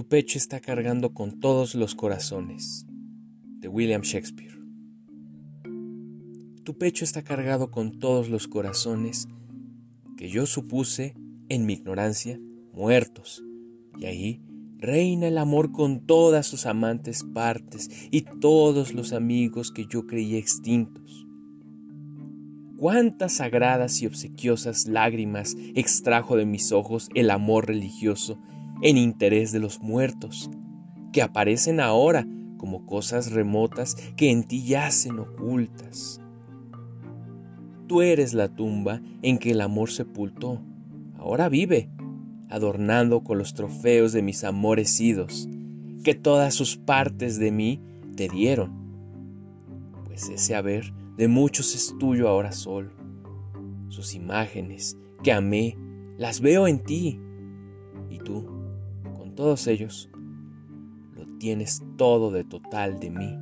Tu pecho está cargando con todos los corazones. De William Shakespeare. Tu pecho está cargado con todos los corazones que yo supuse, en mi ignorancia, muertos. Y ahí reina el amor con todas sus amantes partes y todos los amigos que yo creía extintos. Cuántas sagradas y obsequiosas lágrimas extrajo de mis ojos el amor religioso en interés de los muertos, que aparecen ahora como cosas remotas que en ti yacen ocultas. Tú eres la tumba en que el amor sepultó, ahora vive, adornando con los trofeos de mis amores idos, que todas sus partes de mí te dieron. Pues ese haber de muchos es tuyo ahora sol. Sus imágenes que amé, las veo en ti, y tú, todos ellos, lo tienes todo de total de mí.